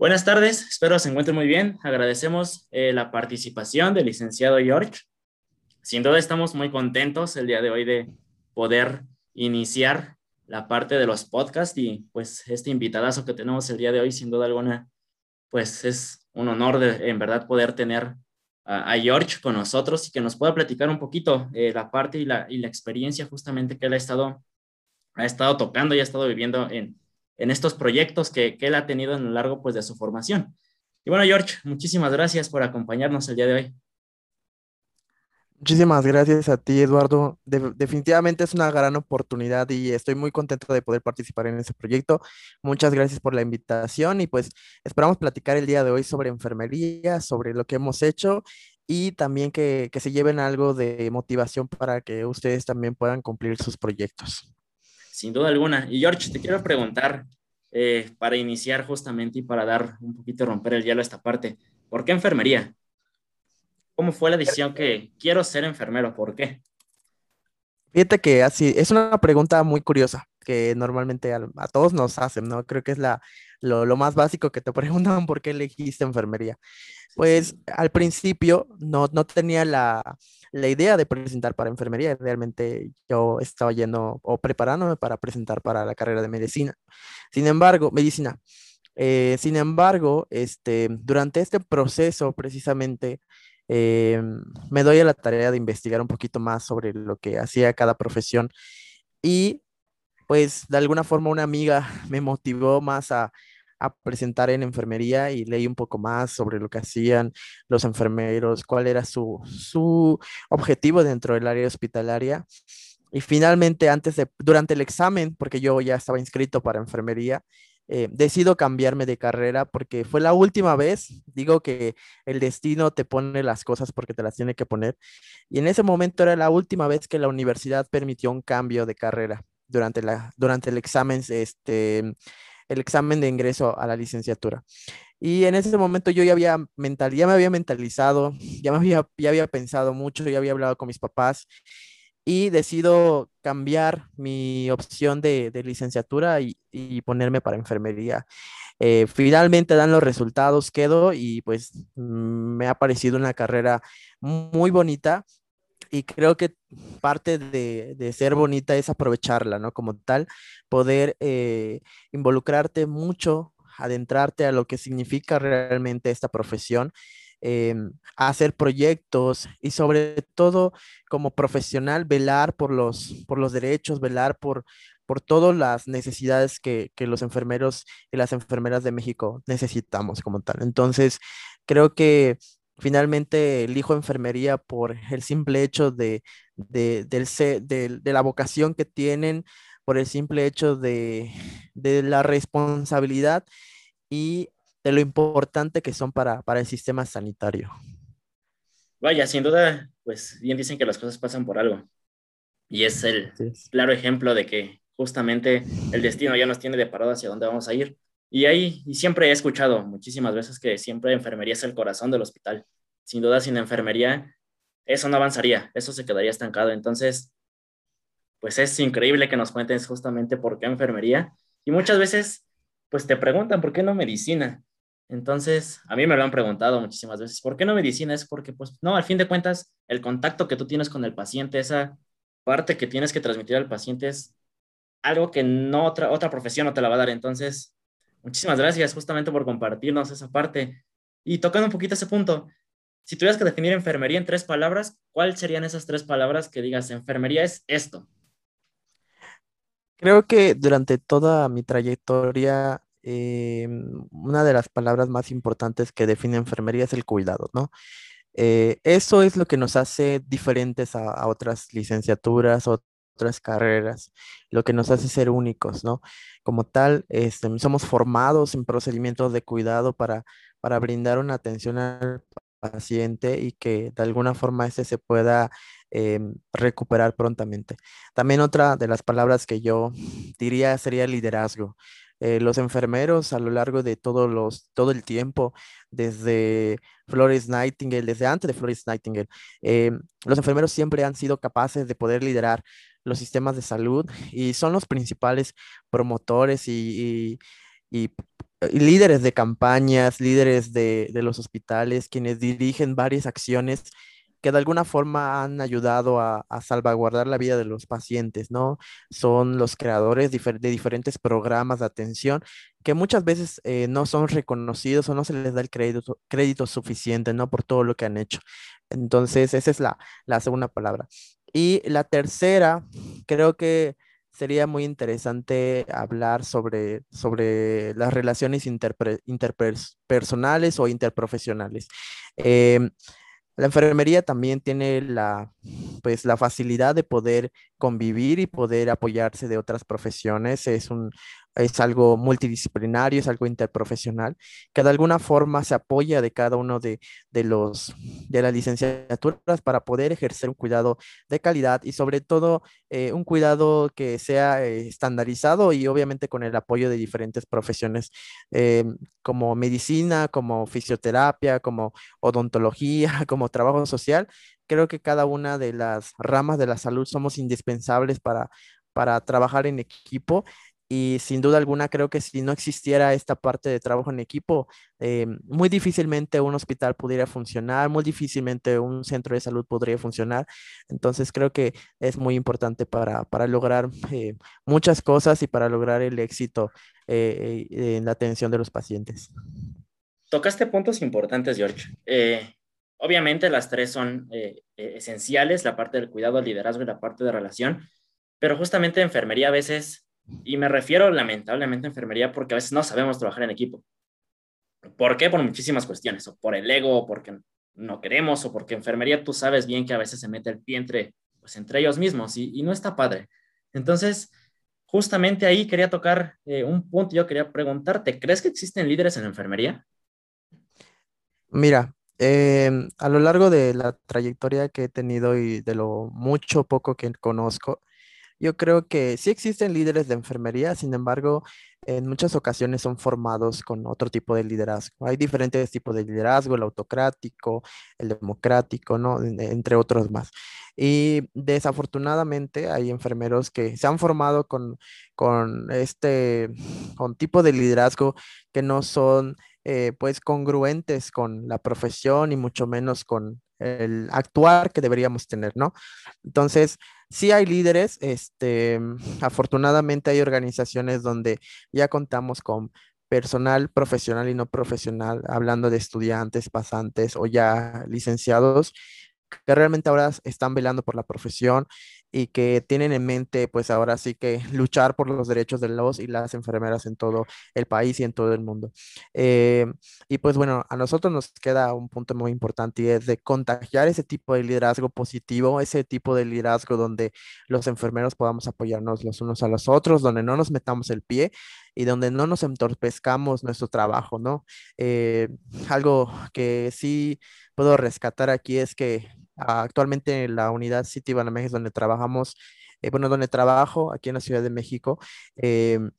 Buenas tardes, espero se encuentren muy bien. Agradecemos eh, la participación del licenciado George. Sin duda estamos muy contentos el día de hoy de poder iniciar la parte de los podcasts y pues este invitadazo que tenemos el día de hoy, sin duda alguna, pues es un honor de en verdad poder tener a, George con nosotros y que nos pueda platicar un poquito eh, la parte y la, y la experiencia justamente que él ha estado, ha estado tocando y ha estado viviendo en, en estos proyectos que, que, él ha tenido en lo largo pues, de su formación. Y bueno, George, muchísimas gracias por acompañarnos el día de hoy. Muchísimas gracias a ti, Eduardo. definitivamente es una gran oportunidad y estoy muy contento de poder participar en ese proyecto. Muchas gracias por la invitación y pues esperamos platicar el día de hoy sobre enfermería, sobre lo que hemos hecho y también que, que se lleven algo de motivación para que ustedes también puedan cumplir sus proyectos. Sin duda alguna. Y George, te quiero preguntar, eh, para iniciar justamente y para dar un poquito, romper el hielo a esta parte, ¿por qué enfermería? ¿Cómo fue la decisión que quiero ser enfermero? ¿Por qué? Fíjate que así, es una pregunta muy curiosa que normalmente a, todos nos hacen, ¿no? Creo que es la, lo, lo, más básico que te preguntan por qué elegiste enfermería. Pues al principio no, no tenía la, la idea de presentar para enfermería. Realmente yo estaba yendo o preparándome para presentar para la carrera de medicina. Sin embargo, medicina. Eh, sin embargo, este, durante este proceso precisamente eh, me doy a la tarea de investigar un poquito más sobre lo que hacía cada profesión y pues de alguna forma una amiga me motivó más a, a presentar en enfermería y leí un poco más sobre lo que hacían los enfermeros, cuál era su, su objetivo dentro del área hospitalaria. Y finalmente, antes de, durante el examen, porque yo ya estaba inscrito para enfermería, eh, decido cambiarme de carrera porque fue la última vez, digo que el destino te pone las cosas porque te las tiene que poner, y en ese momento era la última vez que la universidad permitió un cambio de carrera durante, la, durante el examen este, el examen de ingreso a la licenciatura. Y en ese momento yo ya había mental, ya me había mentalizado, ya me había, ya había pensado mucho, ya había hablado con mis papás y decido cambiar mi opción de, de licenciatura y, y, ponerme para enfermería. Eh, finalmente dan los resultados, quedo y pues me ha parecido una carrera muy bonita y creo que parte de, de, ser bonita es aprovecharla, ¿no? Como tal, poder eh, involucrarte mucho, adentrarte a lo que significa realmente esta profesión, eh, hacer proyectos y sobre todo como profesional velar por los, por los derechos, velar por, por todas las necesidades que, que, los enfermeros y las enfermeras de México necesitamos como tal. Entonces, creo que finalmente elijo enfermería por el simple hecho de, de, de, la vocación que tienen, por el simple hecho de, la responsabilidad y de lo importante que son para, para el sistema sanitario. Vaya, sin duda, pues bien dicen que las cosas pasan por algo. Y es el claro ejemplo de que justamente el destino ya nos tiene deparado hacia dónde vamos a ir. Y ahí, y siempre he escuchado muchísimas veces que siempre enfermería es el corazón del hospital. Sin duda, sin enfermería, eso no avanzaría, eso se quedaría estancado. Entonces, pues es increíble que nos cuentes justamente por qué enfermería. Y muchas veces, pues te preguntan, ¿por qué no medicina? Entonces, a mí me lo han preguntado muchísimas veces, ¿por qué no medicina? Es porque, pues, no, al fin de cuentas, el contacto que tú tienes con el paciente, esa parte que tienes que transmitir al paciente es algo que no otra, otra profesión no te la va a dar. Entonces, Muchísimas gracias justamente por compartirnos esa parte. Y tocando un poquito ese punto, si tuvieras que definir enfermería en tres palabras, ¿cuáles serían esas tres palabras que digas, enfermería es esto? Creo que durante toda mi trayectoria, eh, una de las palabras más importantes que define enfermería es el cuidado, ¿no? Eh, eso es lo que nos hace diferentes a, a otras licenciaturas, otras carreras, lo que nos hace ser únicos, ¿no? Como tal, este, somos formados en procedimientos de cuidado para, para brindar una atención al paciente y que de alguna forma ese se pueda em, recuperar prontamente. También otra de las palabras que yo diría sería liderazgo. Eh, los enfermeros a lo largo de todos los, todo el tiempo, desde Flores Nightingale, desde antes de Flores Nightingale, em, los enfermeros siempre han sido capaces de poder liderar los sistemas de salud y son los principales promotores y, líderes de campañas, líderes de, de los hospitales, quienes dirigen varias acciones que de alguna forma han ayudado a, salvaguardar la vida de los pacientes, ¿no? Son los creadores de diferentes programas de atención que muchas veces eh, no son reconocidos o no se les da el crédito, crédito suficiente, ¿no? Por todo lo que han hecho. Entonces, esa es la, segunda palabra. Y la tercera, creo que sería muy interesante hablar sobre, sobre las relaciones interpersonales o interprofesionales. Em, la enfermería también tiene la, pues, la facilidad de poder convivir y poder apoyarse de otras profesiones. Es un, es algo multidisciplinario, es algo interprofesional, que de alguna forma se apoya de cada uno de, los, de las licenciaturas para poder ejercer un cuidado de calidad y sobre todo eh, un cuidado que sea eh, estandarizado y obviamente con el apoyo de diferentes profesiones eh, como medicina, como fisioterapia, como odontología, como trabajo social. Creo que cada una de las ramas de la salud somos indispensables para, para trabajar en equipo y sin duda alguna creo que si no existiera esta parte de trabajo en equipo, eh, muy difícilmente un hospital pudiera funcionar, muy difícilmente un centro de salud podría funcionar. Entonces creo que es muy importante para, lograr eh, muchas cosas y para lograr el éxito eh, en la atención de los pacientes. Tocaste puntos importantes, George. obviamente las tres son esenciales, la parte del cuidado, el liderazgo y la parte de relación, pero justamente enfermería a veces y me refiero lamentablemente a enfermería porque a veces no sabemos trabajar en equipo. ¿Por qué? Por muchísimas cuestiones, o por el ego, o porque no queremos, o porque enfermería tú sabes bien que a veces se mete el pie entre, pues, entre ellos mismos y, no está padre. Entonces, justamente ahí quería tocar eh, un punto, yo quería preguntarte, ¿crees que existen líderes en enfermería? Mira, em, a lo largo de la trayectoria que he tenido y de lo mucho poco que conozco, yo creo que sí existen líderes de enfermería, sin embargo, en muchas ocasiones son formados con otro tipo de liderazgo. Hay diferentes tipos de liderazgo, el autocrático, el democrático, ¿no? Entre otros más. Y desafortunadamente hay enfermeros que se han formado con, con este con tipo de liderazgo que no son eh, pues congruentes con la profesión y mucho menos con el actuar que deberíamos tener, ¿no? Entonces, sí hay líderes, este, afortunadamente hay organizaciones donde ya contamos con personal profesional y no profesional, hablando de estudiantes, pasantes o ya licenciados, que realmente ahora están velando por la profesión y que tienen en mente, pues ahora sí que luchar por los derechos de los y las enfermeras en todo el país y en todo el mundo. Eh, y pues bueno, a nosotros nos queda un punto muy importante y es de contagiar ese tipo de liderazgo positivo, ese tipo de liderazgo donde los enfermeros podamos apoyarnos los unos a los otros, donde no nos metamos el pie y donde no nos entorpezcamos nuestro trabajo, ¿no? Eh, algo que sí puedo rescatar aquí es que actualmente en la unidad City Banamex donde trabajamos, eh, bueno, donde trabajo aquí en la Ciudad de México, em,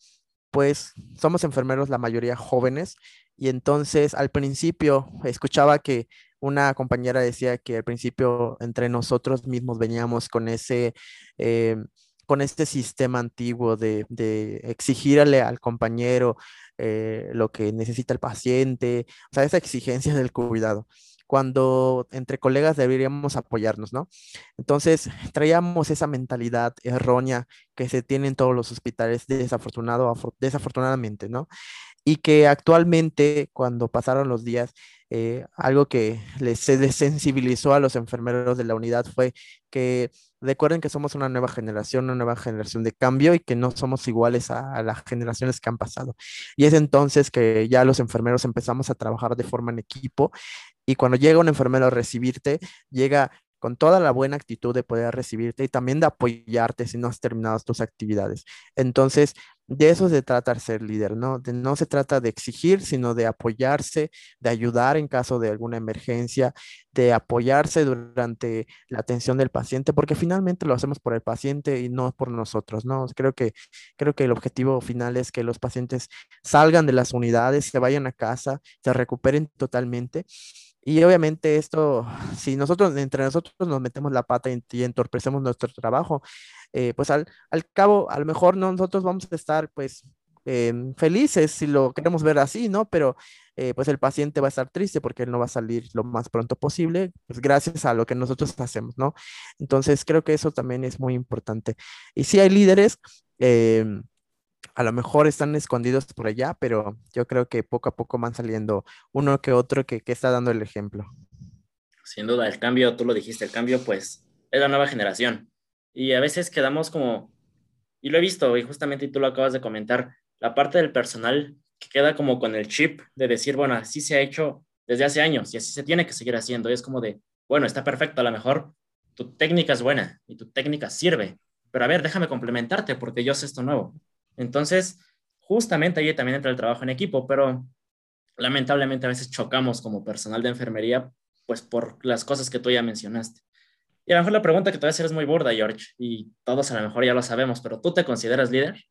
pues somos enfermeros la mayoría jóvenes y entonces al principio escuchaba que una compañera decía que al principio entre nosotros mismos veníamos con ese... Em, con este sistema antiguo de, de exigirle al compañero eh, lo que necesita el paciente, o sea, esa exigencia del cuidado cuando entre colegas deberíamos apoyarnos, ¿no? Entonces, traíamos esa mentalidad errónea que se tiene en todos los hospitales, desafortunado, desafortunadamente, ¿no? Y que actualmente, cuando pasaron los días, eh, algo que les, se desensibilizó a los enfermeros de la unidad fue que recuerden que somos una nueva generación, una nueva generación de cambio y que no somos iguales a, a, las generaciones que han pasado. Y es entonces que ya los enfermeros empezamos a trabajar de forma en equipo y cuando llega un enfermero a recibirte, llega con toda la buena actitud de poder recibirte y también de apoyarte si no has terminado tus actividades. Entonces, de eso se trata ser líder, ¿no? no se trata de exigir, sino de apoyarse, de ayudar en caso de alguna emergencia, de apoyarse durante la atención del paciente, porque finalmente lo hacemos por el paciente y no por nosotros, ¿no? Creo que, creo que el objetivo final es que los pacientes salgan de las unidades, se vayan a casa, se recuperen totalmente y obviamente esto, si nosotros entre nosotros nos metemos la pata y, entorpecemos nuestro trabajo, eh, pues al, al, cabo, a lo mejor nosotros vamos a estar pues em, felices si lo queremos ver así, ¿no? Pero eh, pues el paciente va a estar triste porque él no va a salir lo más pronto posible, pues gracias a lo que nosotros hacemos, ¿no? Entonces creo que eso también es muy importante. Y si hay líderes, em, a lo mejor están escondidos por allá, pero yo creo que poco a poco van saliendo uno que otro que, que está dando el ejemplo. Sin duda, el cambio, tú lo dijiste, el cambio pues es la nueva generación. Y a veces quedamos como, y lo he visto, y justamente tú lo acabas de comentar, la parte del personal que queda como con el chip de decir, bueno, así se ha hecho desde hace años y así se tiene que seguir haciendo. Y es como de, bueno, está perfecto, a lo mejor tu técnica es buena y tu técnica sirve, pero a ver, déjame complementarte porque yo sé esto nuevo. Entonces, justamente ahí también entra el trabajo en equipo, pero lamentablemente a veces chocamos como personal de enfermería, pues por las cosas que tú ya mencionaste. Y a lo mejor la pregunta que te voy a hacer es muy burda, George, y todos a lo mejor ya lo sabemos, pero ¿tú te consideras líder?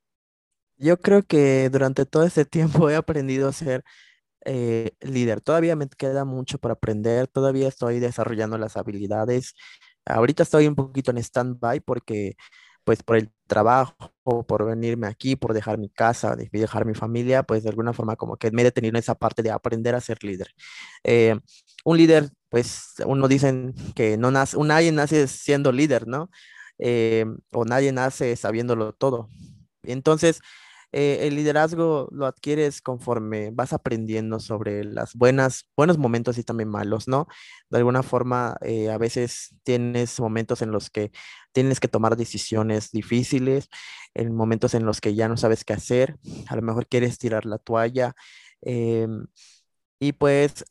Yo creo que durante todo este tiempo he aprendido a ser eh, líder. Todavía me queda mucho por aprender, todavía estoy desarrollando las habilidades. Ahorita estoy un poquito en stand-by porque pues por el trabajo, por venirme aquí, por dejar mi casa, dejar mi familia, pues de alguna forma como que me he detenido en esa parte de aprender a ser líder. Eh, un líder, pues uno dicen que no nace, nadie nace siendo líder, ¿no? Eh, o nadie nace sabiéndolo todo. Entonces, eh, el liderazgo lo adquieres conforme vas aprendiendo sobre las buenas, buenos momentos y también malos, ¿no? De alguna forma, eh, a veces tienes momentos en los que tienes que tomar decisiones difíciles, en momentos en los que ya no sabes qué hacer, a lo mejor quieres tirar la toalla. Em, y pues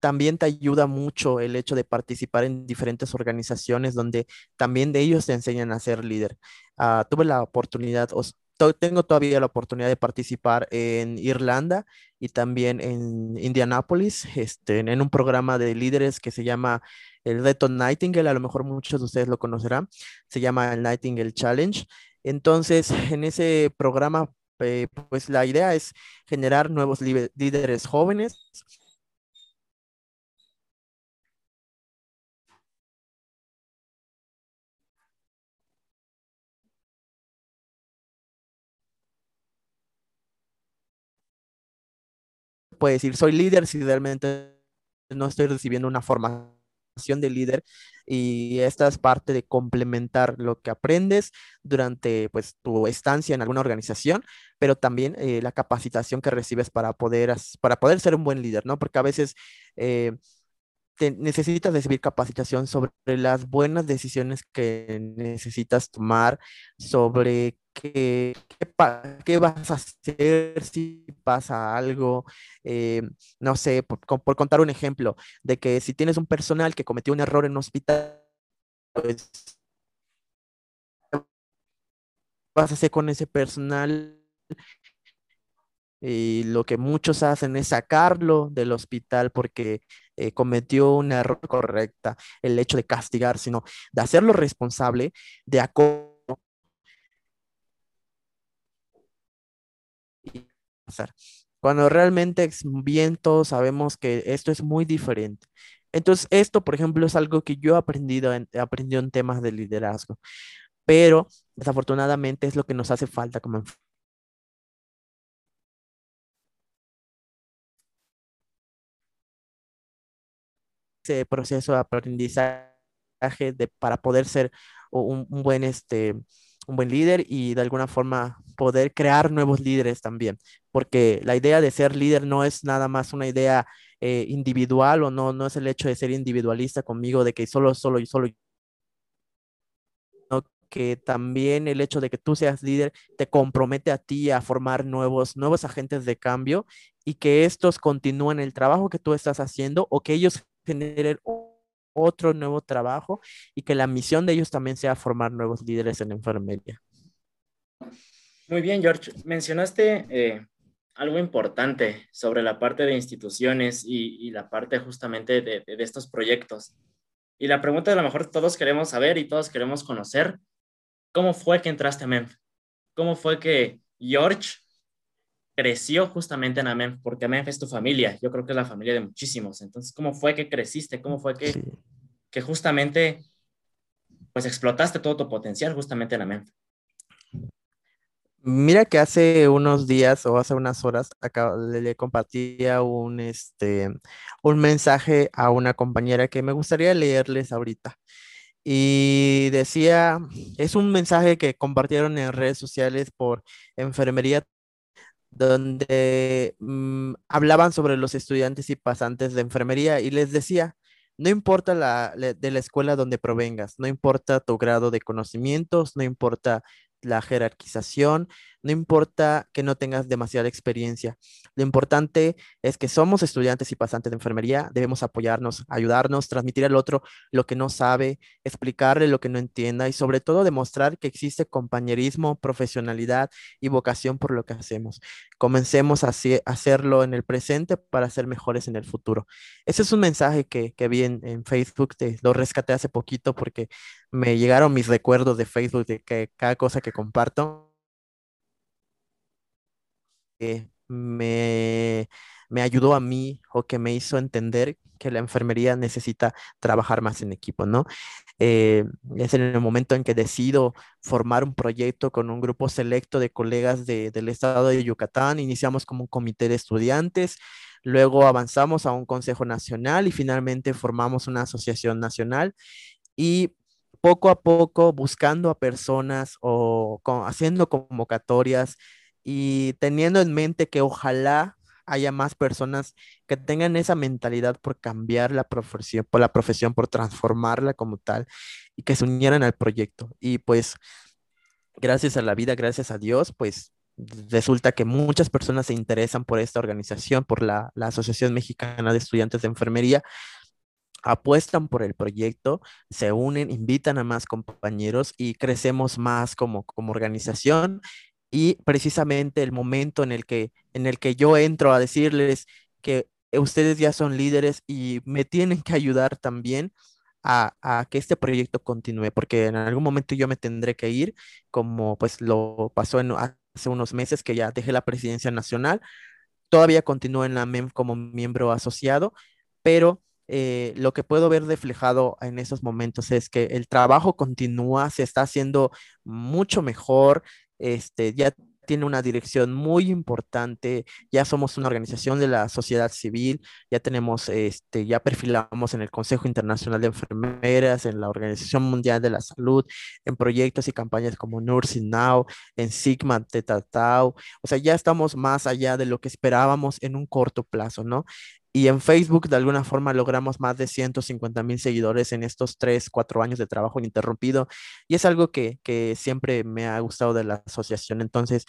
también te ayuda mucho el hecho de participar en diferentes organizaciones donde también de ellos te enseñan a ser líder. Ah, tuve la oportunidad, tengo todavía la oportunidad de participar en Irlanda y también en Indianápolis, este, en un programa de líderes que se llama el Reto Nightingale, a lo mejor muchos de ustedes lo conocerán, se llama el Nightingale Challenge. Entonces, en ese programa, eh, pues la idea es generar nuevos líderes jóvenes puede decir, soy líder si realmente no estoy recibiendo una formación de líder y esta es parte de complementar lo que aprendes durante pues tu estancia en alguna organización, pero también eh, la capacitación que recibes para poder, para poder ser un buen líder, ¿no? Porque a veces eh, necesitas recibir capacitación sobre las buenas decisiones que necesitas tomar, sobre qué, qué, vas a hacer si pasa algo. Eh, no sé, por, contar un ejemplo, de que si tienes un personal que cometió un error en un hospital, pues vas a hacer con ese personal y lo que muchos hacen es sacarlo del hospital porque eh, cometió un error correcta, el hecho de castigar, sino de hacerlo responsable, de acuerdo. Cuando realmente bien todos sabemos que esto es muy diferente. Entonces, esto, por ejemplo, es algo que yo he aprendido en, aprendido en temas de liderazgo, pero desafortunadamente es lo que nos hace falta como ese proceso de aprendizaje de, para poder ser un, buen, este, un buen líder y de alguna forma poder crear nuevos líderes también, porque la idea de ser líder no es nada más una idea eh, individual o no, no es el hecho de ser individualista conmigo, de que solo, solo y solo que también el hecho de que tú seas líder te compromete a ti a formar nuevos, nuevos agentes de cambio y que estos continúen el trabajo que tú estás haciendo o que ellos generen otro nuevo trabajo y que la misión de ellos también sea formar nuevos líderes en enfermería. Muy bien, George. Mencionaste eh, algo importante sobre la parte de instituciones y, la parte justamente de, de, estos proyectos. Y la pregunta a lo mejor todos queremos saber y todos queremos conocer, ¿cómo fue que entraste a MENF? ¿Cómo fue que George creció justamente en AMENF, porque AMENF es tu familia, yo creo que es la familia de muchísimos. Entonces, ¿cómo fue que creciste? ¿Cómo fue que, que justamente, pues explotaste todo tu potencial justamente en AMENF? Mira que hace unos días o hace unas horas acá le, compartía un, este, un mensaje a una compañera que me gustaría leerles ahorita. Y decía, es un mensaje que compartieron en redes sociales por enfermería, donde mm, hablaban sobre los estudiantes y pasantes de enfermería y les decía, no importa la, de la escuela donde provengas, no importa tu grado de conocimientos, no importa la jerarquización, no importa que no tengas demasiada experiencia. Lo importante es que somos estudiantes y pasantes de enfermería, debemos apoyarnos, ayudarnos, transmitir al otro lo que no sabe, explicarle lo que no entienda y sobre todo demostrar que existe compañerismo, profesionalidad y vocación por lo que hacemos. Comencemos a hacerlo en el presente para ser mejores en el futuro. Ese es un mensaje que, vi en, Facebook, te, lo rescaté hace poquito porque me llegaron mis recuerdos de Facebook de que cada cosa que comparto me, me ayudó a mí o que me hizo entender que la enfermería necesita trabajar más en equipo, ¿no? Eh, es en el momento en que decido formar un proyecto con un grupo selecto de colegas del estado de Yucatán. Iniciamos como un comité de estudiantes, luego avanzamos a un consejo nacional y finalmente formamos una asociación nacional. Y poco a poco buscando a personas o haciendo convocatorias y teniendo en mente que ojalá haya más personas que tengan esa mentalidad por cambiar la profesión, por la profesión, por transformarla como tal y que se unieran al proyecto. Y pues, gracias a la vida, gracias a Dios, pues resulta que muchas personas se interesan por esta organización, por la, la Asociación Mexicana de Estudiantes de Enfermería, apuestan por el proyecto, se unen, invitan a más compañeros y crecemos más como, como organización. Y precisamente el momento en el que, en el que yo entro a decirles que ustedes ya son líderes y me tienen que ayudar también a, que este proyecto continúe, porque en algún momento yo me tendré que ir, como pues lo pasó hace unos meses que ya dejé la presidencia nacional, todavía continúo en la MEM como miembro asociado, pero eh, lo que puedo ver reflejado en esos momentos es que el trabajo continúa, se está haciendo mucho mejor, este, ya tiene una dirección muy importante, ya somos una organización de la sociedad civil, ya tenemos, este, ya perfilamos en el Consejo Internacional de Enfermeras, en la Organización Mundial de la Salud, en proyectos y campañas como Nursing Now, en Sigma Theta Tau, o sea, ya estamos más allá de lo que esperábamos en un corto plazo, ¿no? Y en Facebook, de alguna forma, logramos más de 150 mil seguidores en estos 3, 4 años de trabajo ininterrumpido. Y es algo que, que siempre me ha gustado de la asociación. Entonces,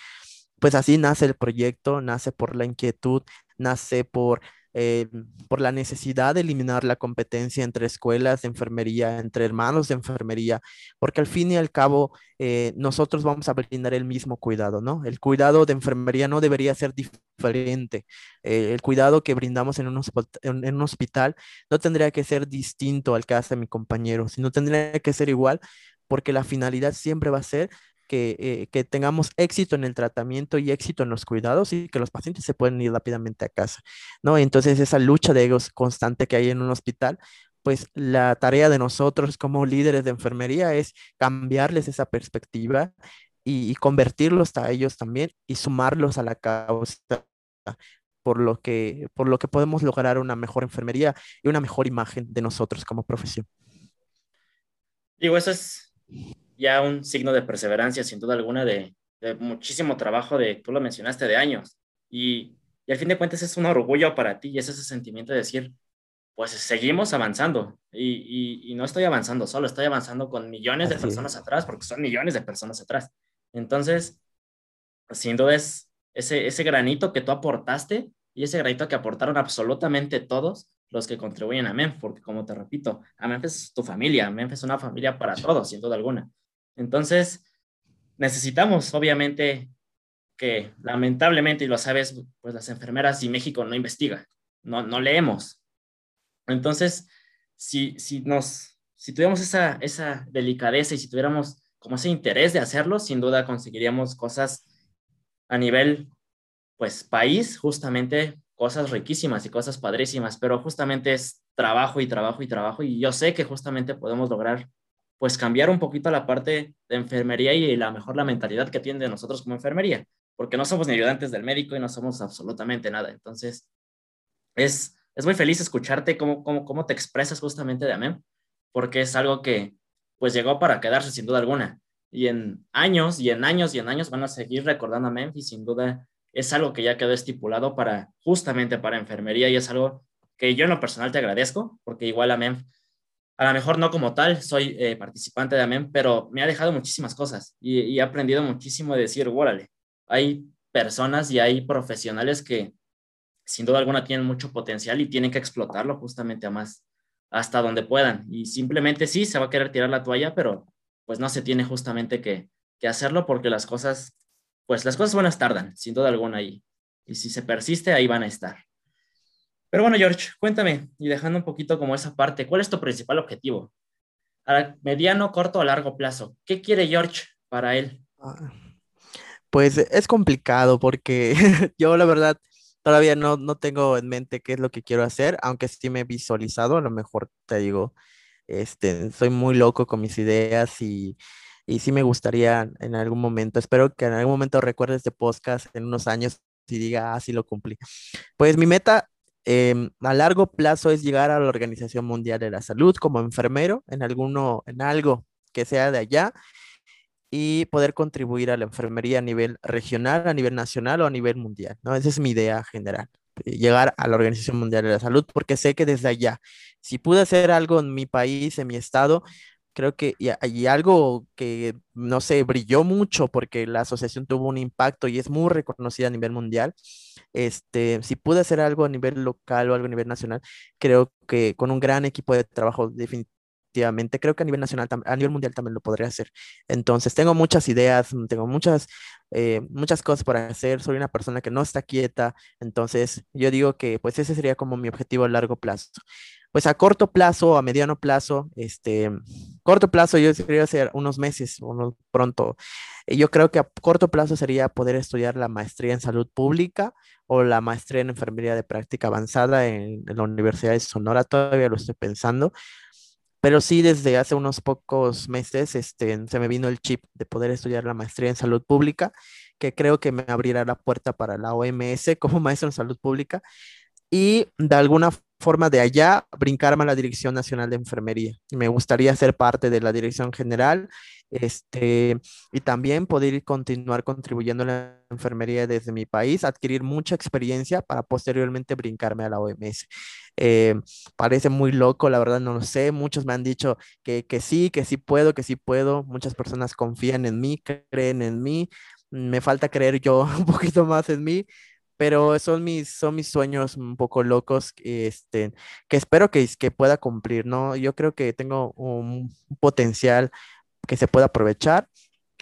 pues así nace el proyecto, nace por la inquietud, nace por eh, por la necesidad de eliminar la competencia entre escuelas de enfermería, entre hermanos de enfermería, porque al fin y al cabo eh, nosotros vamos a brindar el mismo cuidado, ¿no? El cuidado de enfermería no debería ser diferente. Eh, el cuidado que brindamos en un, en un hospital no tendría que ser distinto al que hace mi compañero, sino tendría que ser igual porque la finalidad siempre va a ser eh, que, tengamos éxito en el tratamiento y éxito en los cuidados y que los pacientes se pueden ir rápidamente a casa, ¿no? Entonces esa lucha de egos constante que hay en un hospital, pues la tarea de nosotros como líderes de enfermería es cambiarles esa perspectiva y, convertirlos a ellos también y sumarlos a la causa por lo que por lo que podemos lograr una mejor enfermería y una mejor imagen de nosotros como profesión. Digo, eso es ya un signo de perseverancia, sin duda alguna, de, muchísimo trabajo, de, tú lo mencionaste, de años. Y, y, al fin de cuentas es un orgullo para ti y es ese sentimiento de decir, pues seguimos avanzando. Y, y, no estoy avanzando solo, estoy avanzando con millones de personas atrás, porque son millones de personas atrás. Entonces, sin duda es ese, ese granito que tú aportaste y ese granito que aportaron absolutamente todos los que contribuyen a MENF, porque como te repito, a MENF es tu familia, MENF es una familia para todos, sin duda alguna. Entonces, necesitamos, obviamente, que lamentablemente, y lo sabes, pues las enfermeras y México no investiga, no, no leemos. Entonces, si, si nos, si tuviéramos esa, esa delicadeza y si tuviéramos como ese interés de hacerlo, sin duda conseguiríamos cosas a nivel, pues, país, justamente cosas riquísimas y cosas padrísimas, pero justamente es trabajo y trabajo y trabajo, y yo sé que justamente podemos lograr pues cambiar un poquito la parte de enfermería y la mejor la mentalidad que tiene de nosotros como enfermería, porque no somos ni ayudantes del médico y no somos absolutamente nada. Entonces, es, es muy feliz escucharte cómo, cómo, cómo te expresas justamente de AMEM, porque es algo que pues llegó para quedarse sin duda alguna. Y en años y en años y en años van a seguir recordando a Memphis, sin duda es algo que ya quedó estipulado para justamente para enfermería y es algo que yo en lo personal te agradezco, porque igual a MEM, a lo mejor no como tal, soy eh, participante de AMEM, pero me ha dejado muchísimas cosas y, he aprendido muchísimo de decir, órale, hay personas y hay profesionales que sin duda alguna tienen mucho potencial y tienen que explotarlo justamente a más, hasta donde puedan. Y simplemente sí, se va a querer tirar la toalla, pero pues no se tiene justamente que, que hacerlo porque las cosas, pues las cosas buenas tardan, sin duda alguna, y, y si se persiste, ahí van a estar. Pero bueno, George, cuéntame, y dejando un poquito como esa parte, ¿cuál es tu principal objetivo? A mediano, corto o largo plazo. ¿Qué quiere George para él? Ah, pues es complicado porque yo la verdad todavía no, no tengo en mente qué es lo que quiero hacer, aunque sí me he visualizado, a lo mejor te digo, este, soy muy loco con mis ideas y, y sí me gustaría en algún momento, espero que en algún momento recuerde este podcast en unos años y diga, ah, sí lo cumplí. Pues mi meta Em, a largo plazo es llegar a la Organización Mundial de la Salud como enfermero en alguno, en algo que sea de allá y poder contribuir a la enfermería a nivel regional, a nivel nacional o a nivel mundial, ¿no? Esa es mi idea general, eh, llegar a la Organización Mundial de la Salud, porque sé que desde allá, si pude hacer algo en mi país, en mi estado, creo que hay algo que, no sé, brilló mucho porque la asociación tuvo un impacto y es muy reconocida a nivel mundial. Este, si pude hacer algo a nivel local o algo a nivel nacional, creo que con un gran equipo de trabajo definitivamente, creo que a nivel nacional, a nivel mundial también lo podría hacer. Entonces, tengo muchas ideas, tengo muchas, eh, muchas cosas para hacer, soy una persona que no está quieta, entonces yo digo que pues ese sería como mi objetivo a largo plazo pues a corto plazo, a mediano plazo, este, corto plazo yo quería hacer unos meses, unos pronto. Yo creo que a corto plazo sería poder estudiar la maestría en salud pública o la maestría en enfermería de práctica avanzada en, la Universidad de Sonora, todavía lo estoy pensando. Pero sí, desde hace unos pocos meses este, se me vino el chip de poder estudiar la maestría en salud pública, que creo que me abrirá la puerta para la OMS como maestro en salud pública y de alguna forma de allá brincarme a la Dirección Nacional de Enfermería. Me gustaría ser parte de la Dirección General este, y también poder continuar contribuyendo a la enfermería desde mi país, adquirir mucha experiencia para posteriormente brincarme a la OMS. Eh, parece muy loco, la verdad no lo sé. Muchos me han dicho que, que sí, que sí puedo, que sí puedo. Muchas personas confían en mí, creen en mí. Me falta creer yo un poquito más en mí, pero son mis, son mis sueños un poco locos, este, que espero que, que pueda cumplir, ¿no? Yo creo que tengo un potencial que se pueda aprovechar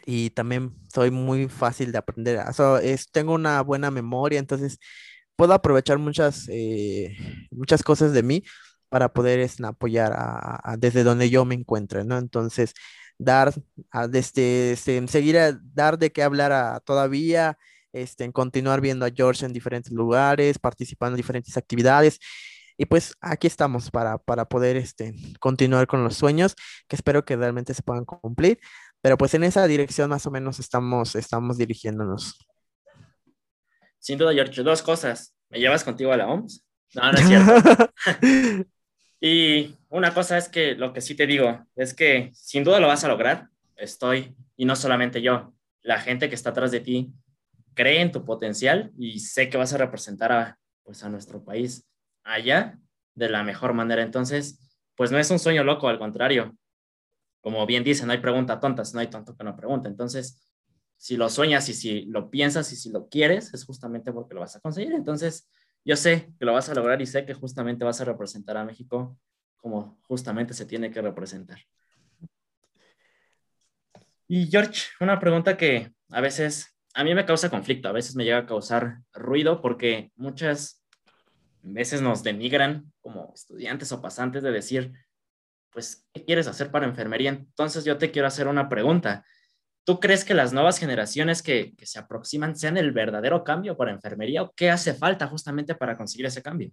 y también soy muy fácil de aprender. es, tengo una buena memoria, entonces puedo aprovechar muchas, eh, muchas cosas de mí para poder este, apoyar a, desde donde yo me encuentre, ¿no? Entonces, dar, a, desde, este, seguir a dar de qué hablar a, todavía este, en continuar viendo a George en diferentes lugares, participando en diferentes actividades. Y pues aquí estamos para, para poder este, continuar con los sueños que espero que realmente se puedan cumplir. Pero pues en esa dirección más o menos estamos, estamos dirigiéndonos. Sin duda, George, dos cosas. ¿Me llevas contigo a la OMS? No, no es cierto. y una cosa es que lo que sí te digo es que sin duda lo vas a lograr. Estoy, y no solamente yo, la gente que está atrás de ti cree en tu potencial y sé que vas a representar a, pues, a nuestro país allá de la mejor manera. Entonces, pues no es un sueño loco, al contrario. Como bien dicen, no hay pregunta tontas, no hay tonto que no pregunte. Entonces, si lo sueñas y si lo piensas y si lo quieres, es justamente porque lo vas a conseguir. Entonces, yo sé que lo vas a lograr y sé que justamente vas a representar a México como justamente se tiene que representar. Y George, una pregunta que a veces a mí me causa conflicto, a veces me llega a causar ruido porque muchas veces nos denigran como estudiantes o pasantes de decir, pues, ¿qué quieres hacer para enfermería? Entonces yo te quiero hacer una pregunta. ¿Tú crees que las nuevas generaciones que, se aproximan sean el verdadero cambio para enfermería o qué hace falta justamente para conseguir ese cambio?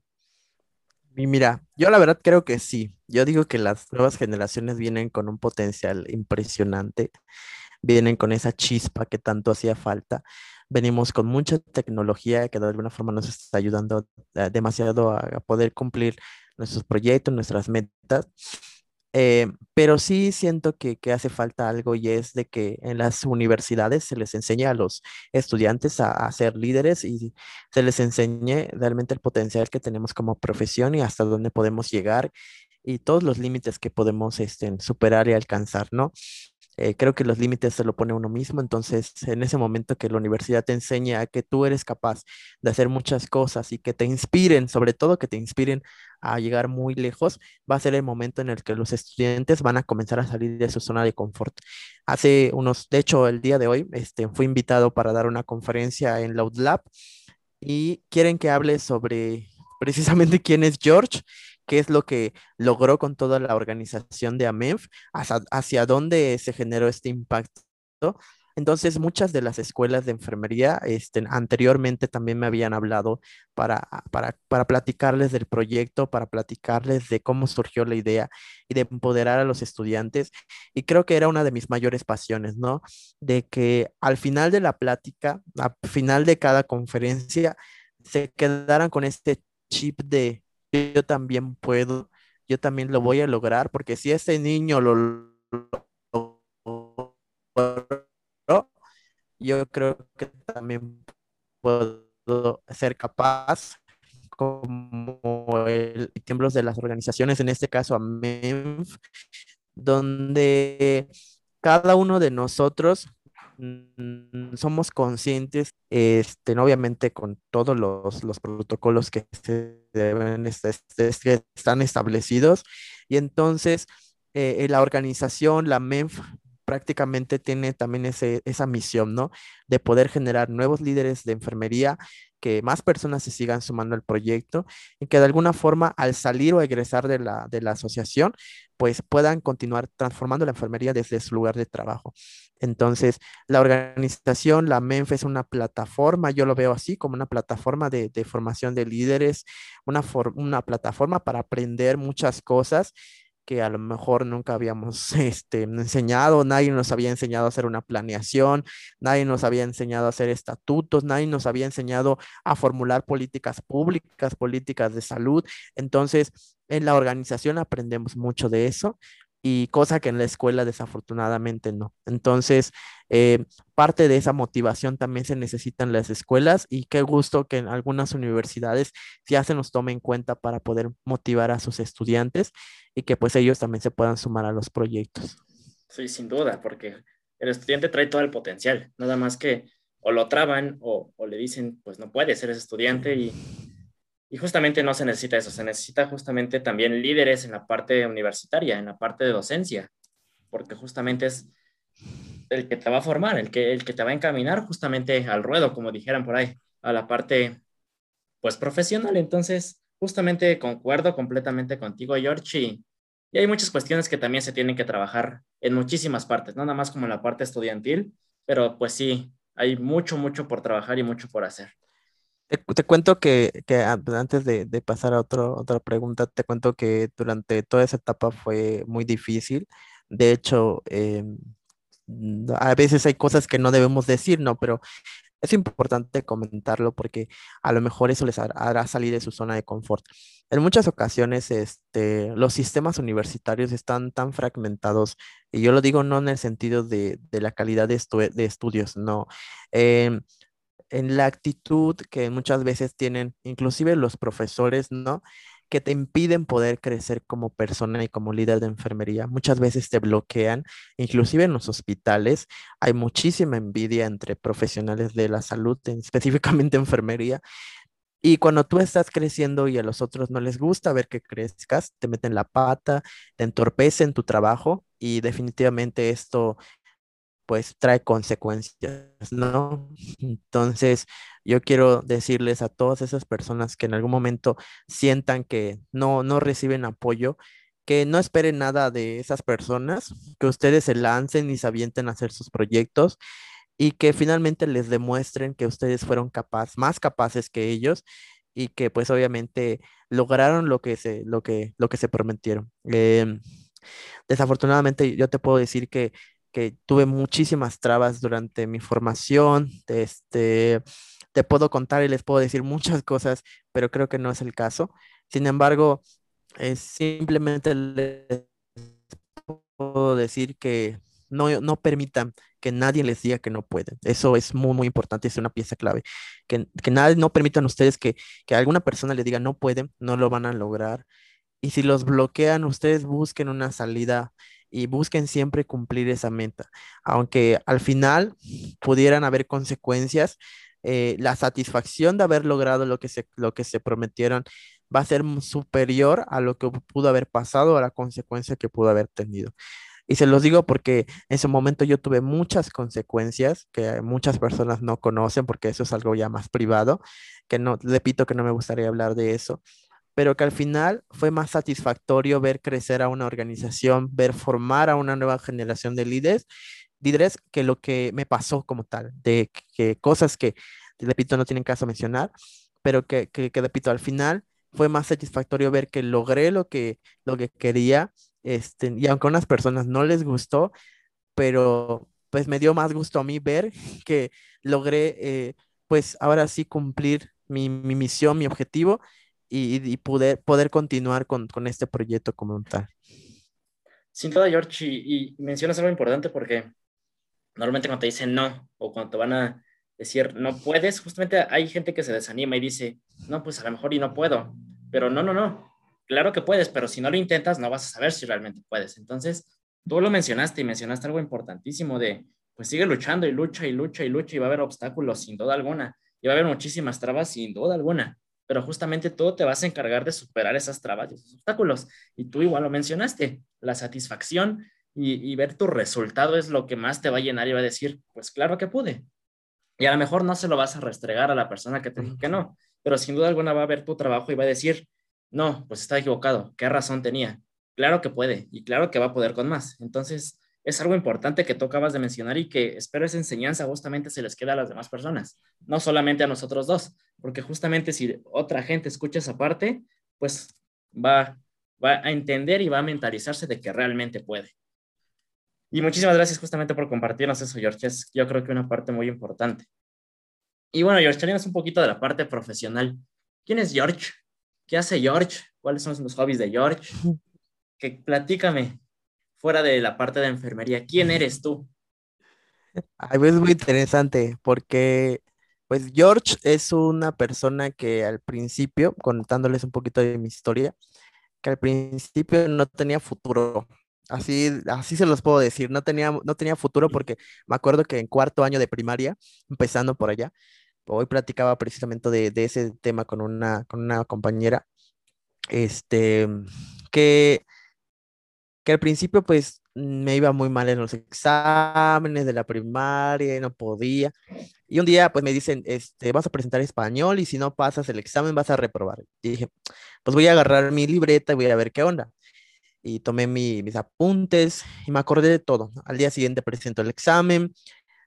Y mira, yo la verdad creo que sí. Yo digo que las nuevas generaciones vienen con un potencial impresionante, vienen con esa chispa que tanto hacía falta. Venimos con mucha tecnología que de alguna forma nos está ayudando eh, demasiado a poder cumplir nuestros proyectos, nuestras metas. Eh, pero sí siento que, hace falta algo y es de que en las universidades se les enseña a los estudiantes a, ser líderes y se les enseñe realmente el potencial que tenemos como profesión y hasta dónde podemos llegar y todos los límites que podemos este, superar y alcanzar, ¿no? Eh, creo que los límites se lo pone uno mismo, entonces en ese momento que la universidad te enseña que tú eres capaz de hacer muchas cosas y que te inspiren, sobre todo que te inspiren a llegar muy lejos, va a ser el momento en el que los estudiantes van a comenzar a salir de su zona de confort. Hace unos, de hecho, el día de hoy, este, fui invitado para dar una conferencia en Loud Lab y quieren que hable sobre precisamente quién es George qué es lo que logró con toda la organización de AMEF, hacia, dónde se generó este impacto. Entonces, muchas de las escuelas de enfermería este, anteriormente también me habían hablado para, para, para, platicarles del proyecto, para platicarles de cómo surgió la idea y de empoderar a los estudiantes. Y creo que era una de mis mayores pasiones, ¿no? De que al final de la plática, al final de cada conferencia, se quedaran con este chip de yo también puedo, yo también lo voy a lograr, porque si ese niño lo logró, yo creo que también puedo ser capaz como el tiemblos de las organizaciones, en este caso a MENF, donde cada uno de nosotros somos conscientes, este, obviamente con todos los, los protocolos que se deben este, este, están establecidos. Y entonces eh, la organización, la MENF, prácticamente tiene también ese, esa misión, ¿no? De poder generar nuevos líderes de enfermería, que más personas se sigan sumando al proyecto y que de alguna forma al salir o egresar de la, de la asociación, pues puedan continuar transformando la enfermería desde su lugar de trabajo. Entonces, la organización, la MENF es una plataforma, yo lo veo así, como una plataforma de, formación de líderes, una, una plataforma para aprender muchas cosas que a lo mejor nunca habíamos este, enseñado, nadie nos había enseñado a hacer una planeación, nadie nos había enseñado a hacer estatutos, nadie nos había enseñado a formular políticas públicas, políticas de salud. Entonces, en la organización aprendemos mucho de eso y cosa que en la escuela desafortunadamente no. Entonces, eh, parte de esa motivación también se necesita en las escuelas y qué gusto que en algunas universidades ya se nos tome en cuenta para poder motivar a sus estudiantes y que pues ellos también se puedan sumar a los proyectos. Sí, sin duda, porque el estudiante trae todo el potencial, nada más que o lo traban o, o le dicen, pues no puede ser ese estudiante y y justamente no se necesita eso, se necesita justamente también líderes en la parte universitaria, en la parte de docencia, porque justamente es el que te va a formar, el que, el que te va a encaminar justamente al ruedo, como dijeran por ahí, a la parte pues profesional. Entonces, justamente concuerdo completamente contigo, George, y, y hay muchas cuestiones que también se tienen que trabajar en muchísimas partes, no nada más como en la parte estudiantil, pero pues sí, hay mucho, mucho por trabajar y mucho por hacer. Te, cuento que, pues, antes de, pasar a otro, otra pregunta, te cuento que durante toda esa etapa fue muy difícil. De hecho, em, a veces hay cosas que no debemos decir, ¿no? Pero es importante comentarlo porque a lo mejor eso les hará salir de su zona de confort. En muchas ocasiones, este, los sistemas universitarios están tan fragmentados, y yo lo digo no en el sentido de, la calidad de, de estudios, no. Em, en la actitud que muchas veces tienen, inclusive los profesores, ¿no? que te impiden poder crecer como persona y como líder de enfermería. Muchas veces te bloquean, inclusive en los hospitales hay muchísima envidia entre profesionales de la salud, específicamente enfermería. Y cuando tú estás creciendo y a los otros no les gusta ver que crezcas, te meten la pata, te entorpecen tu trabajo y definitivamente esto pues trae consecuencias, ¿no? Entonces, yo quiero decirles a todas esas personas que en algún momento sientan que no, no reciben apoyo, que no esperen nada de esas personas, que ustedes se lancen y se avienten a hacer sus proyectos y que finalmente les demuestren que ustedes fueron capaces, más capaces que ellos y que pues obviamente lograron lo que se, lo que, lo que se prometieron. Em, desafortunadamente yo te puedo decir que, que tuve muchísimas trabas durante mi formación, este, te puedo contar y les puedo decir muchas cosas, pero creo que no es el caso. Sin embargo, es simplemente les puedo decir que no, no permitan que nadie les diga que no pueden. Eso es muy, muy importante, es una pieza clave. Que, que nadie, no permitan ustedes que, que alguna persona les diga no pueden, no lo van a lograr. Y si los bloquean, ustedes busquen una salida y busquen siempre cumplir esa meta. Aunque al final pudieran haber consecuencias, eh, la satisfacción de haber logrado lo que se, lo que se prometieron va a ser superior a lo que pudo haber pasado, a la consecuencia que pudo haber tenido. Y se los digo porque en ese momento yo tuve muchas consecuencias que muchas personas no conocen porque eso es algo ya más privado, que no, repito que no me gustaría hablar de eso, pero que al final fue más satisfactorio ver crecer a una organización, ver formar a una nueva generación de líderes, líderes que lo que me pasó como tal, de que cosas que, repito, no tienen caso mencionar, pero que, que, que repito, al final fue más satisfactorio ver que logré lo que, lo que quería este, y aunque a unas personas no les gustó, pero pues me dio más gusto a mí ver que logré, eh, pues ahora sí cumplir mi, misión, mi objetivo y, poder, poder continuar con, este proyecto como tal. Sin duda, George, y, mencionas algo importante porque normalmente cuando te dicen no o cuando te van a decir no puedes, justamente hay gente que se desanima y dice, no, pues a lo mejor y no puedo, pero no, no, no, claro que puedes, pero si no lo intentas, no vas a saber si realmente puedes. Entonces, tú lo mencionaste y mencionaste algo importantísimo de, pues sigue luchando y lucha y lucha y lucha y va a haber obstáculos sin duda alguna. Y va a haber muchísimas trabas sin duda alguna. Pero justamente tú te vas a encargar de superar esas trabas y esos obstáculos. Y tú igual lo mencionaste, la satisfacción y, ver tu resultado es lo que más te va a llenar y va a decir, pues claro que pude. Y a lo mejor no se lo vas a restregar a la persona que te dijo que no, pero sin duda alguna va a ver tu trabajo y va a decir, no, pues está equivocado. ¿Qué razón tenía? Claro que puede y claro que va a poder con más. Entonces, es algo importante que tú acabas de mencionar y que espero esa enseñanza justamente se les queda a las demás personas, no solamente a nosotros dos, porque justamente si otra gente escucha esa parte, pues va, va a entender y va a mentalizarse de que realmente puede. Y muchísimas gracias justamente por compartirnos eso, George. Es yo creo que una parte muy importante. Y bueno, George, tenemos un poquito de la parte profesional. ¿Quién es George? ¿Qué hace George? ¿Cuáles son los hobbies de George? Que platícame fuera de la parte de enfermería. ¿Quién eres tú? Ay, pues, es muy interesante porque pues George es una persona que al principio, contándoles un poquito de mi historia, que al principio no tenía futuro. Así, así se los puedo decir, no tenía, no tenía futuro porque me acuerdo que en cuarto año de primaria, empezando por allá, hoy platicaba precisamente de, de, ese tema con una, con una compañera, este, que, que al principio pues me iba muy mal en los exámenes de la primaria y no podía. Y un día pues me dicen, este, vas a presentar español y si no pasas el examen vas a reprobar. Y dije, pues voy a agarrar mi libreta y voy a ver qué onda. Y tomé mis apuntes y me acordé de todo. Al día siguiente presento el examen,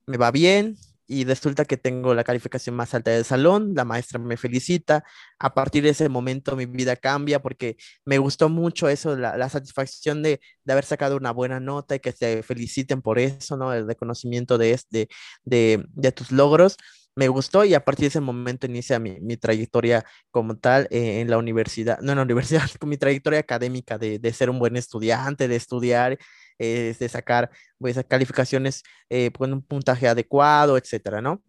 me va bien, y resulta que tengo la calificación más alta del salón, la maestra me felicita, a partir de ese momento mi vida cambia porque me gustó mucho eso, la, satisfacción de, de, haber sacado una buena nota y que se feliciten por eso, ¿no? El reconocimiento de, este, de, de tus logros. Me gustó y a partir de ese momento inicia mi, mi trayectoria como tal eh, en la universidad, no en la universidad, mi trayectoria académica de, de ser un buen estudiante, de estudiar de sacar pues, calificaciones eh, con un puntaje adecuado, etcétera, ¿no?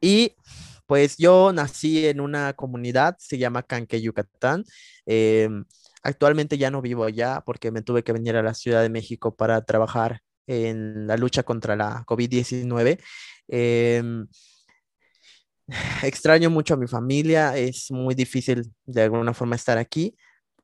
Y pues yo nací en una comunidad, se llama Canque, Yucatán. Em, actualmente ya no vivo allá porque me tuve que venir a la Ciudad de México para trabajar en la lucha contra la COVID-19. Em, extraño mucho a mi familia, es muy difícil de alguna forma estar aquí,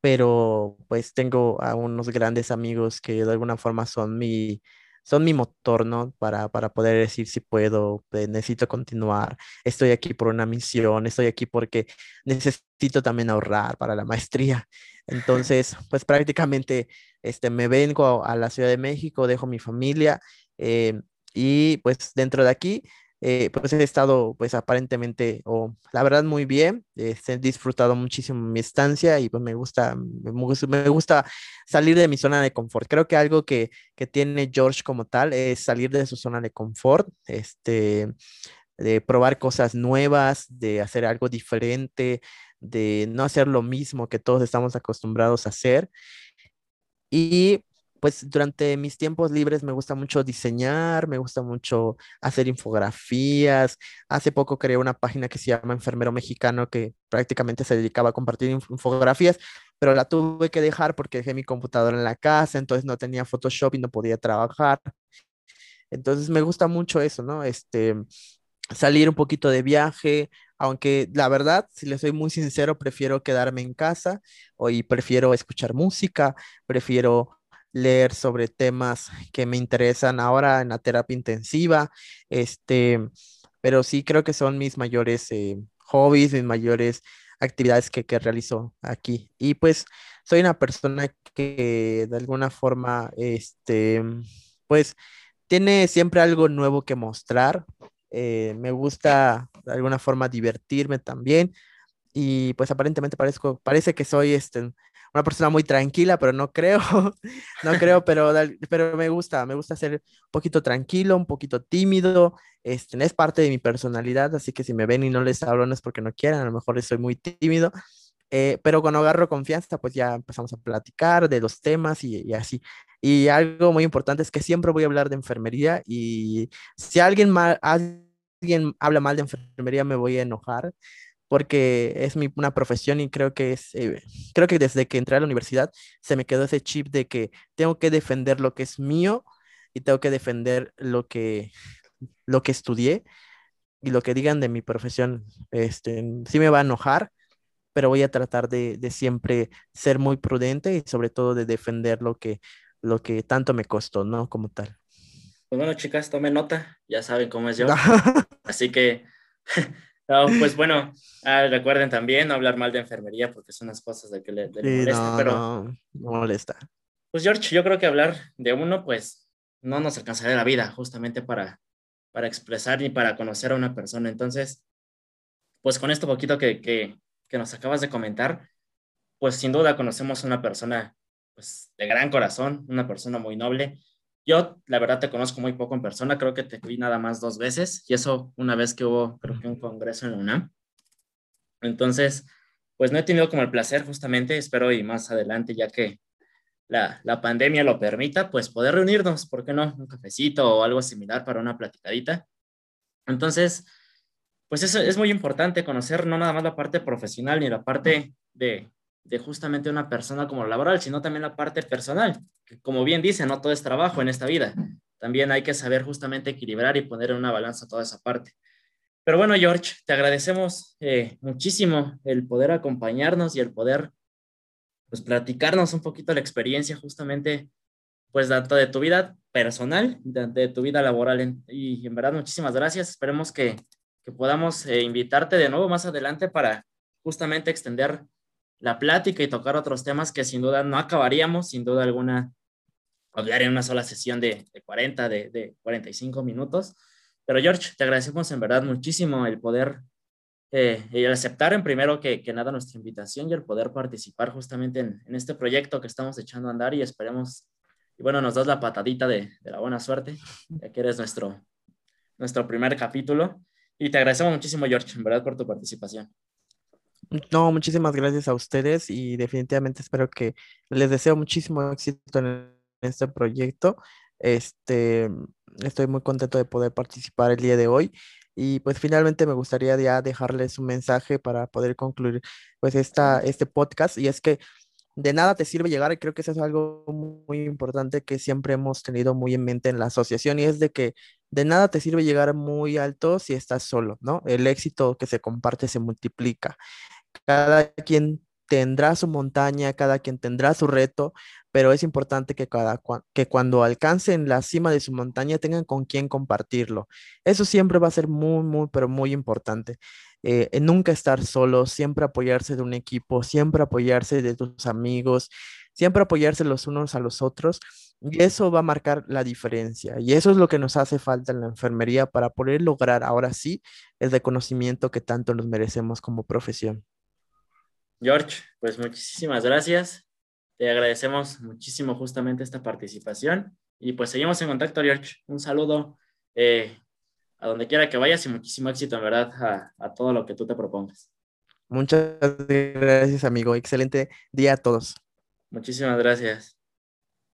pero pues tengo a unos grandes amigos que de alguna forma son mi, son mi motor, ¿no? Para, para poder decir si puedo, eh, necesito continuar, estoy aquí por una misión, estoy aquí porque necesito también ahorrar para la maestría. Entonces, pues prácticamente este, me vengo a, la Ciudad de México, dejo mi familia eh, y pues dentro de aquí eh, pues he estado pues aparentemente o la verdad muy bien, este, he disfrutado muchísimo mi estancia y pues me gusta, me, gusta salir de mi zona de confort. Creo que algo que, que tiene George como tal es salir de su zona de confort, este, de probar cosas nuevas, de hacer algo diferente, de no hacer lo mismo que todos estamos acostumbrados a hacer. Y pues durante mis tiempos libres me gusta mucho diseñar, me gusta mucho hacer infografías. Hace poco creé una página que se llama Enfermero Mexicano que prácticamente se dedicaba a compartir infografías, pero la tuve que dejar porque dejé mi computadora en la casa, entonces no tenía Photoshop y no podía trabajar. Entonces me gusta mucho eso, ¿no? Este, salir un poquito de viaje, aunque la verdad, si le soy muy sincero, prefiero quedarme en casa y prefiero escuchar música, prefiero leer sobre temas que me interesan ahora en la terapia intensiva, este, pero sí creo que son mis mayores eh, hobbies, mis mayores actividades que, que, realizo aquí. Y pues soy una persona que de alguna forma, este, pues tiene siempre algo nuevo que mostrar. Eh, me gusta de alguna forma divertirme también. Y pues aparentemente parezco, parece que soy este, una persona muy tranquila, pero no creo, no creo, pero, pero me gusta, me gusta ser un poquito tranquilo, un poquito tímido, este, es parte de mi personalidad, así que si me ven y no les hablo no es porque no quieran, a lo mejor soy muy tímido, eh, pero cuando agarro confianza, pues ya empezamos a platicar de los temas y, y, así. Y algo muy importante es que siempre voy a hablar de enfermería y si alguien, mal, alguien habla mal de enfermería me voy a enojar porque es mi, una profesión y creo que es, eh, creo que desde que entré a la universidad se me quedó ese chip de que tengo que defender lo que es mío y tengo que defender lo que, lo que estudié y lo que digan de mi profesión, este, sí me va a enojar, pero voy a tratar de, de siempre ser muy prudente y sobre todo de defender lo que, lo que tanto me costó, ¿no? Como tal. Pues bueno, chicas, tomen nota, ya saben cómo es yo. Así que pues bueno, ah, recuerden también no hablar mal de enfermería porque son las cosas de que le, molesta, pero no, molesta. Pues George, yo creo que hablar de uno, pues no nos alcanzaría la vida justamente para, para expresar y para conocer a una persona. Entonces, pues con esto poquito que, que, que nos acabas de comentar, pues sin duda conocemos a una persona pues, de gran corazón, una persona muy noble, yo, la verdad, te conozco muy poco en persona, creo que te vi nada más dos veces, y eso una vez que hubo, creo que un congreso en la UNAM. Entonces, pues no he tenido como el placer justamente, espero y más adelante, ya que la, la pandemia lo permita, pues poder reunirnos, ¿por qué no? Un cafecito o algo similar para una platicadita. Entonces, pues eso es muy importante conocer no nada más la parte profesional ni la parte de, de justamente una persona como laboral, sino también la parte personal. Que como bien dice, no todo es trabajo en esta vida. También hay que saber justamente equilibrar y poner en una balanza toda esa parte. Pero bueno, George, te agradecemos eh, muchísimo el poder acompañarnos y el poder pues platicarnos un poquito la experiencia justamente pues tanto de tu vida personal, de, tu vida laboral. y en verdad, muchísimas gracias. Esperemos que, que podamos eh, invitarte de nuevo más adelante para justamente extender la plática y tocar otros temas que sin duda no acabaríamos, sin duda alguna, hablar en una sola sesión de, de 40, de, de, 45 minutos. Pero George, te agradecemos en verdad muchísimo el poder eh, el aceptar en primero que, que, nada nuestra invitación y el poder participar justamente en, en, este proyecto que estamos echando a andar y esperemos, y bueno, nos das la patadita de, de la buena suerte, ya que eres nuestro, nuestro primer capítulo. Y te agradecemos muchísimo, George, en verdad, por tu participación. No, muchísimas gracias a ustedes y definitivamente espero que les deseo muchísimo éxito en este proyecto. Este, estoy muy contento de poder participar el día de hoy y pues finalmente me gustaría ya dejarles un mensaje para poder concluir pues esta, este podcast y es que de nada te sirve llegar y creo que eso es algo muy importante que siempre hemos tenido muy en mente en la asociación y es de que de nada te sirve llegar muy alto si estás solo, ¿no? El éxito que se comparte se multiplica cada quien tendrá su montaña, cada quien tendrá su reto, pero es importante que, cada, que cuando alcancen la cima de su montaña tengan con quién compartirlo. Eso siempre va a ser muy, muy, pero muy importante. Eh, nunca estar solo, siempre apoyarse de un equipo, siempre apoyarse de tus amigos, siempre apoyarse los unos a los otros y eso va a marcar la diferencia. Y eso es lo que nos hace falta en la enfermería para poder lograr ahora sí el reconocimiento que tanto nos merecemos como profesión. George, pues muchísimas gracias. Te agradecemos muchísimo justamente esta participación y pues seguimos en contacto, George. Un saludo eh, a donde quiera que vayas y muchísimo éxito, en verdad, a, a todo lo que tú te propongas. Muchas gracias, amigo. Excelente día a todos. Muchísimas gracias.